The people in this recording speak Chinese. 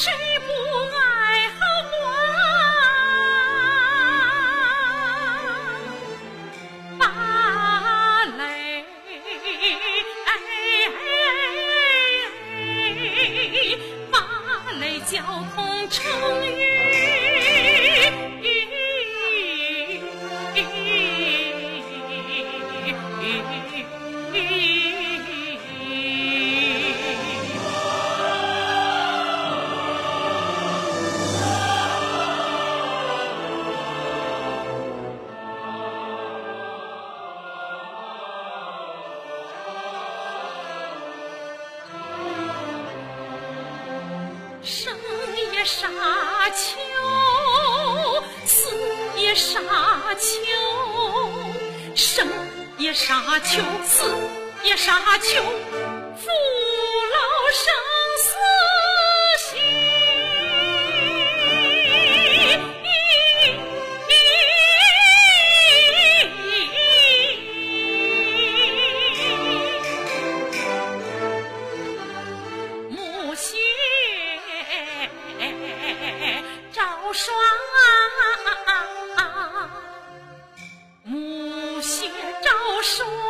谁不爱好花？芭蕾，哎，芭蕾，交通成裕。也沙丘，死也沙丘，生也沙丘，死也沙丘，父老生。说